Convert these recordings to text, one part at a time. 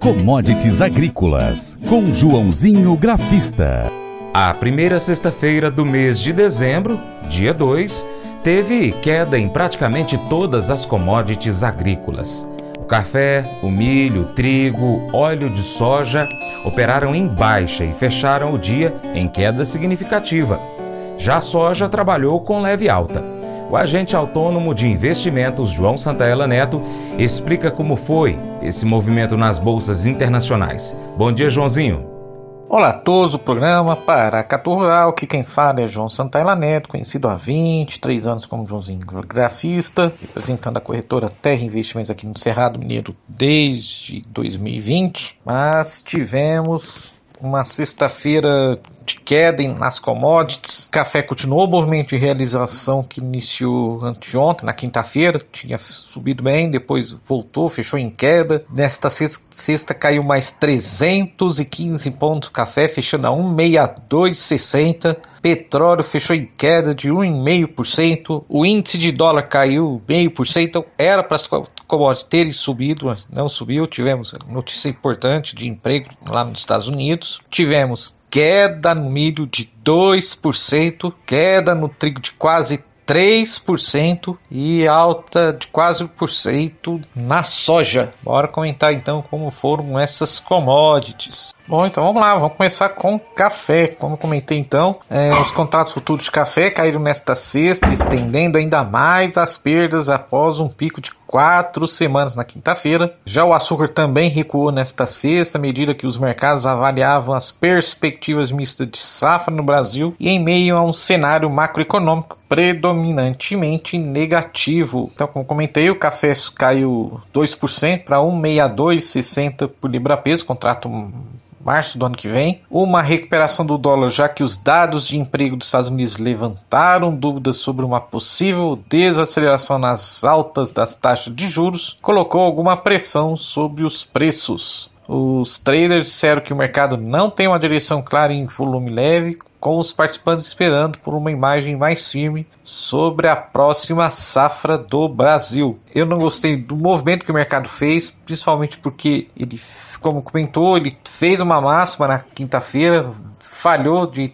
Commodities Agrícolas, com Joãozinho Grafista. A primeira sexta-feira do mês de dezembro, dia 2, teve queda em praticamente todas as commodities agrícolas. O café, o milho, o trigo, óleo de soja operaram em baixa e fecharam o dia em queda significativa. Já a soja trabalhou com leve alta. O agente autônomo de investimentos João Santaella Neto explica como foi esse movimento nas bolsas internacionais. Bom dia, Joãozinho. Olá a todos, o programa Paracatu Rural, que quem fala é João Santaella Neto, conhecido há 23 anos como Joãozinho Grafista, representando a corretora Terra Investimentos aqui no Cerrado Mineiro desde 2020, mas tivemos uma sexta-feira de queda nas commodities. Café continuou o movimento de realização que iniciou anteontem, na quinta-feira, tinha subido bem, depois voltou, fechou em queda. Nesta sexta, sexta caiu mais 315 pontos café, fechando a 162,60. Petróleo fechou em queda de 1,5%. O índice de dólar caiu 0,5%. Então era para as commodities terem subido, mas não subiu. Tivemos notícia importante de emprego lá nos Estados Unidos. Tivemos queda no milho de 2%, queda no trigo de quase 3% e alta de quase 1% na soja. Bora comentar então como foram essas commodities. Bom, então vamos lá, vamos começar com café. Como comentei então, é, os contratos futuros de café caíram nesta sexta, estendendo ainda mais as perdas após um pico de quatro semanas na quinta-feira. Já o açúcar também recuou nesta sexta, à medida que os mercados avaliavam as perspectivas mistas de safra no Brasil e em meio a um cenário macroeconômico predominantemente negativo. Então, como comentei, o café caiu 2% para 1,6260 por libra-peso, contrato março do ano que vem, uma recuperação do dólar, já que os dados de emprego dos Estados Unidos levantaram dúvidas sobre uma possível desaceleração nas altas das taxas de juros, colocou alguma pressão sobre os preços. Os traders disseram que o mercado não tem uma direção clara em volume leve, com os participantes esperando por uma imagem mais firme sobre a próxima safra do Brasil. Eu não gostei do movimento que o mercado fez, principalmente porque ele, como comentou, ele fez uma máxima na quinta-feira, falhou de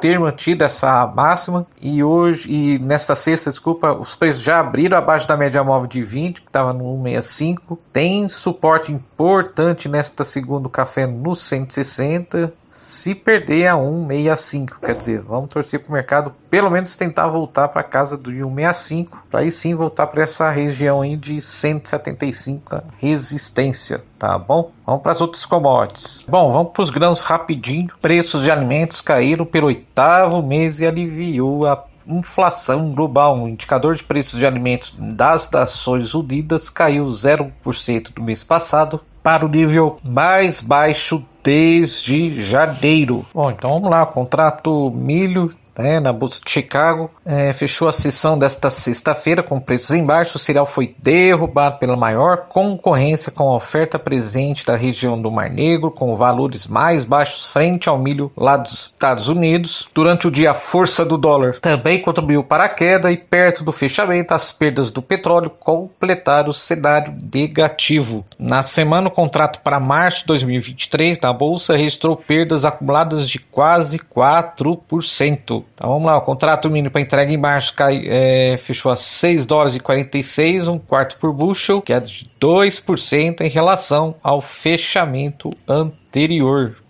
ter mantido essa máxima e hoje e nesta sexta, desculpa, os preços já abriram abaixo da média móvel de 20, que estava no 165. Tem suporte importante nesta segundo café no 160. Se perder a 165, quer dizer, vamos torcer para o mercado pelo menos tentar voltar para casa do 165, para aí sim voltar para essa região aí de 175 resistência, tá bom? Vamos para as outras commodities. Bom, vamos para os grãos rapidinho. Preços de alimentos caíram pelo oitavo mês e aliviou a inflação global. O indicador de preços de alimentos das Nações Unidas caiu 0% do mês passado para o nível mais baixo desde janeiro. Bom, então vamos lá. Contrato milho né, na Bolsa de Chicago. É, fechou a sessão desta sexta-feira com preços em baixo. O cereal foi derrubado pela maior concorrência com a oferta presente da região do Mar Negro, com valores mais baixos frente ao milho lá dos Estados Unidos. Durante o dia, a força do dólar também contribuiu para a queda e perto do fechamento, as perdas do petróleo completaram o cenário negativo. Na semana, o contrato para março de 2023 na Bolsa registrou perdas acumuladas de quase 4%. Então vamos lá, o contrato mínimo para entrega em março cai, é, fechou a 6 dólares e 46, um quarto por bushel, que é de 2% em relação ao fechamento anterior.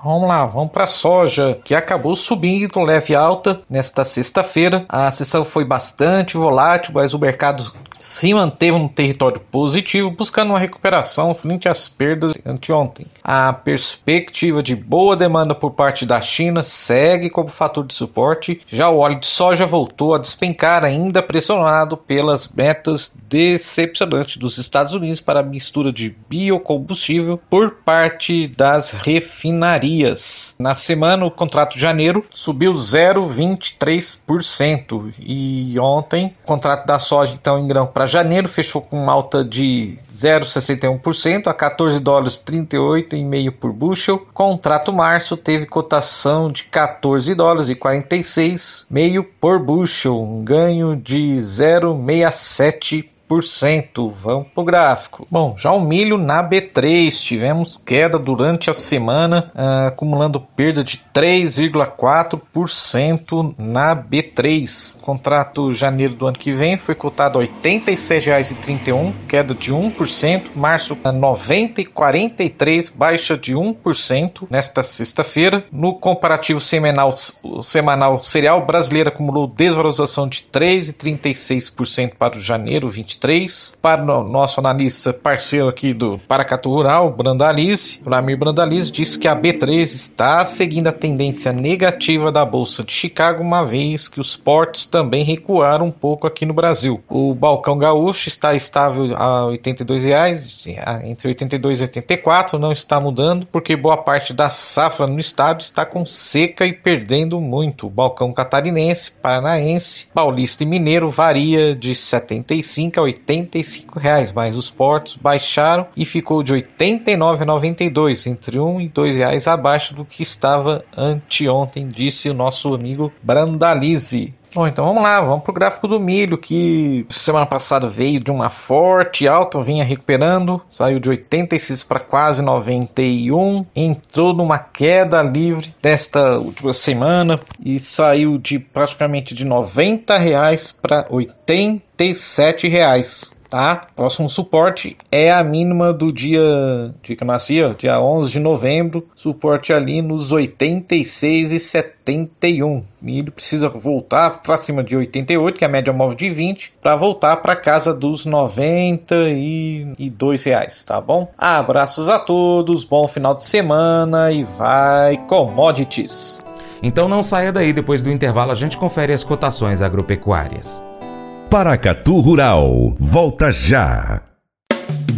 Vamos lá, vamos para a soja, que acabou subindo leve alta nesta sexta-feira. A sessão foi bastante volátil, mas o mercado se manteve no território positivo, buscando uma recuperação frente às perdas anteontem. A perspectiva de boa demanda por parte da China segue como fator de suporte, já o óleo de soja voltou a despencar, ainda pressionado pelas metas decepcionantes dos Estados Unidos para a mistura de biocombustível por parte das refinarias. Na semana, o contrato de janeiro subiu 0,23% e ontem o contrato da soja então em grão para janeiro fechou com alta de 0,61% a 14 dólares 38,5 por bushel. Contrato março teve cotação de 14 dólares e 46,5 por bushel, um ganho de 0,67 1%. Vamos pro gráfico. Bom, já o milho na B3, tivemos queda durante a semana, uh, acumulando perda de 3,4% na B3. O contrato janeiro do ano que vem foi cotado a R$ 87,31, queda de 1%. Março, a 90,43, baixa de 1% nesta sexta-feira. No comparativo semanal, o semanal cereal brasileiro acumulou desvalorização de 3,36% para o janeiro 23. Para o nosso analista parceiro aqui do Paracatu Rural, Brandalize, Vladimir Brandalize, disse que a B3 está seguindo a tendência negativa da Bolsa de Chicago, uma vez que os portos também recuaram um pouco aqui no Brasil. O balcão gaúcho está estável a 82 reais, entre 82 e 84, não está mudando, porque boa parte da safra no estado está com seca e perdendo muito. O balcão catarinense, paranaense, paulista e mineiro varia de 75 a 85 reais, mas os portos baixaram e ficou de 89,92, entre 1 e 2 reais abaixo do que estava anteontem, disse o nosso amigo Brandalize. Bom, então vamos lá, vamos para o gráfico do milho, que semana passada veio de uma forte alta, vinha recuperando, saiu de 86 para quase 91, entrou numa queda livre desta última semana e saiu de praticamente de 90 reais para 87 reais tá? Próximo suporte é a mínima do dia, dia que eu nasci, ó, dia 11 de novembro, suporte ali nos 86 e 71. Milho precisa voltar para cima de 88, que é a média móvel de 20, para voltar para casa dos 92 reais, tá bom? Abraços a todos, bom final de semana e vai commodities. Então não saia daí, depois do intervalo a gente confere as cotações agropecuárias. Paracatu Rural. Volta já.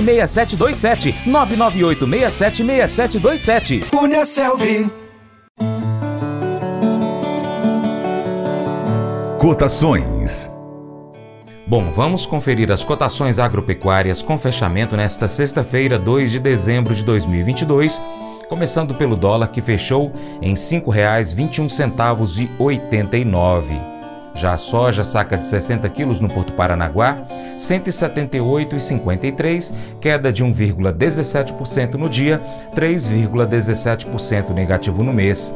998676727. 998676727. Cunha Selvi. Cotações. Bom, vamos conferir as cotações agropecuárias com fechamento nesta sexta-feira, 2 de dezembro de 2022, começando pelo dólar que fechou em R$ 5,21 e 89. Já a soja, saca de 60 quilos no Porto Paranaguá, 178,53, queda de 1,17% no dia, 3,17% negativo no mês.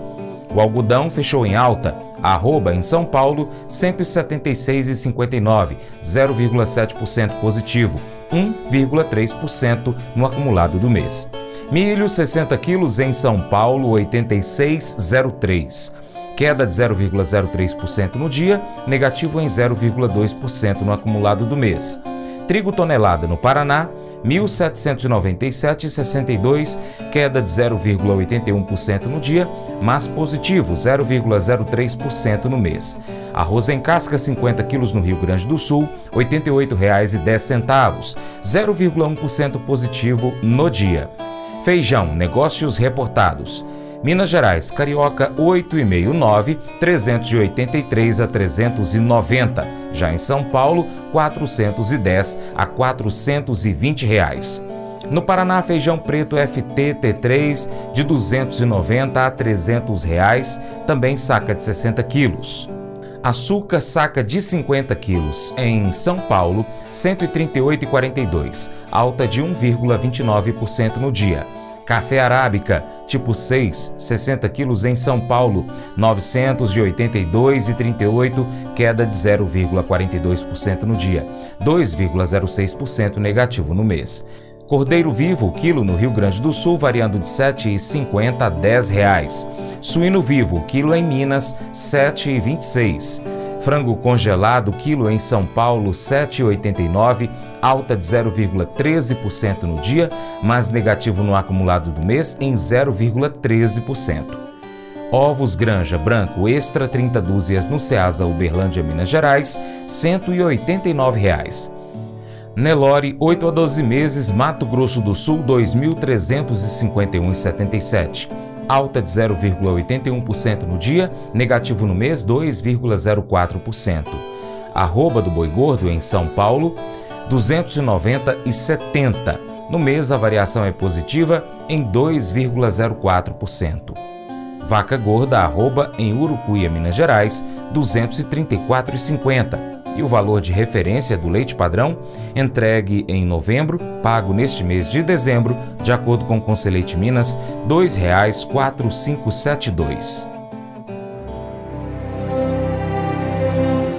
O algodão fechou em alta, arroba em São Paulo, 176,59, 0,7% positivo, 1,3% no acumulado do mês. Milho, 60 quilos em São Paulo, 86,03 queda de 0,03% no dia, negativo em 0,2% no acumulado do mês. Trigo tonelada no Paraná, 1.797,62, queda de 0,81% no dia, mas positivo 0,03% no mês. Arroz em casca 50 quilos no Rio Grande do Sul, R$ 88,10, 0,1% positivo no dia. Feijão, negócios reportados. Minas Gerais, Carioca 8,59, 383 a 390. Já em São Paulo, 410 a 420 reais. No Paraná, feijão preto FT T3 de 290 a 300 reais, também saca de 60 quilos. Açúcar saca de 50 quilos em São Paulo, 138,42, alta de 1,29% no dia. Café arábica tipo 6, 60 quilos em São Paulo, 982,38, queda de 0,42% no dia, 2,06% negativo no mês. Cordeiro vivo, quilo no Rio Grande do Sul, variando de R$ 7,50 a 10 reais. Suíno vivo, quilo em Minas, R$ 7,26. Frango congelado, quilo em São Paulo, R$ 7,89 alta de 0,13% no dia, mas negativo no acumulado do mês em 0,13%. Ovos Granja Branco Extra 30 dúzias no Ceasa Uberlândia, Minas Gerais, 189 reais. Nelore, 8 a 12 meses, Mato Grosso do Sul, 2.351,77. Alta de 0,81% no dia, negativo no mês, 2,04%. Arroba do boi gordo em São Paulo, 290,70. No mês, a variação é positiva em 2,04%. Vaca gorda, arroba em Urucuia, Minas Gerais, 234,50 e o valor de referência do leite padrão, entregue em novembro, pago neste mês de dezembro, de acordo com o Conselheite Minas, R$ 2,4572.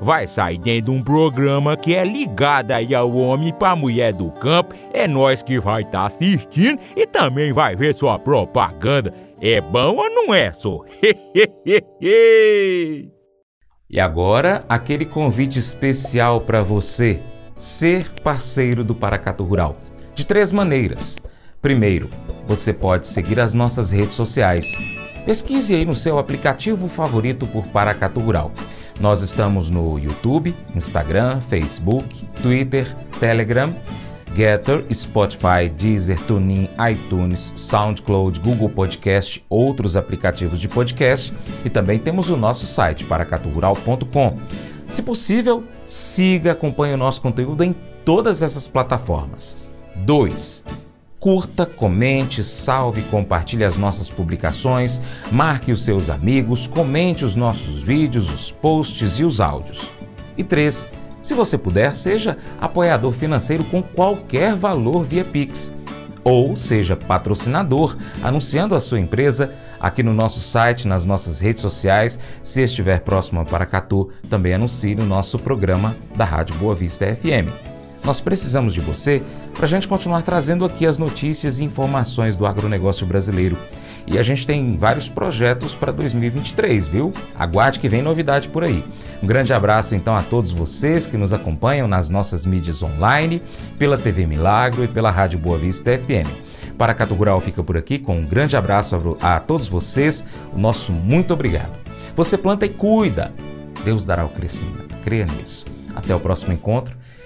vai sair dentro de um programa que é ligado aí ao homem para mulher do campo. É nós que vai estar tá assistindo e também vai ver sua propaganda. É bom ou não é, só? E agora, aquele convite especial para você ser parceiro do Paracatu Rural. De três maneiras. Primeiro, você pode seguir as nossas redes sociais. Pesquise aí no seu aplicativo favorito por Paracatu Rural. Nós estamos no YouTube, Instagram, Facebook, Twitter, Telegram Getter, Spotify, Deezer, TuneIn, iTunes, SoundCloud, Google Podcast, outros aplicativos de podcast e também temos o nosso site paracaturural.com. Se possível, siga, acompanhe o nosso conteúdo em todas essas plataformas. 2. Curta, comente, salve, compartilhe as nossas publicações, marque os seus amigos, comente os nossos vídeos, os posts e os áudios. E 3 se você puder, seja apoiador financeiro com qualquer valor via Pix. Ou seja patrocinador, anunciando a sua empresa aqui no nosso site, nas nossas redes sociais. Se estiver próximo a Paracatu, também anuncie no nosso programa da Rádio Boa Vista FM. Nós precisamos de você para a gente continuar trazendo aqui as notícias e informações do agronegócio brasileiro. E a gente tem vários projetos para 2023, viu? Aguarde que vem novidade por aí. Um grande abraço então a todos vocês que nos acompanham nas nossas mídias online, pela TV Milagro e pela Rádio Boa Vista FM. Para Cato Rural fica por aqui com um grande abraço a, a todos vocês, o nosso muito obrigado. Você planta e cuida, Deus dará o crescimento, creia nisso. Até o próximo encontro,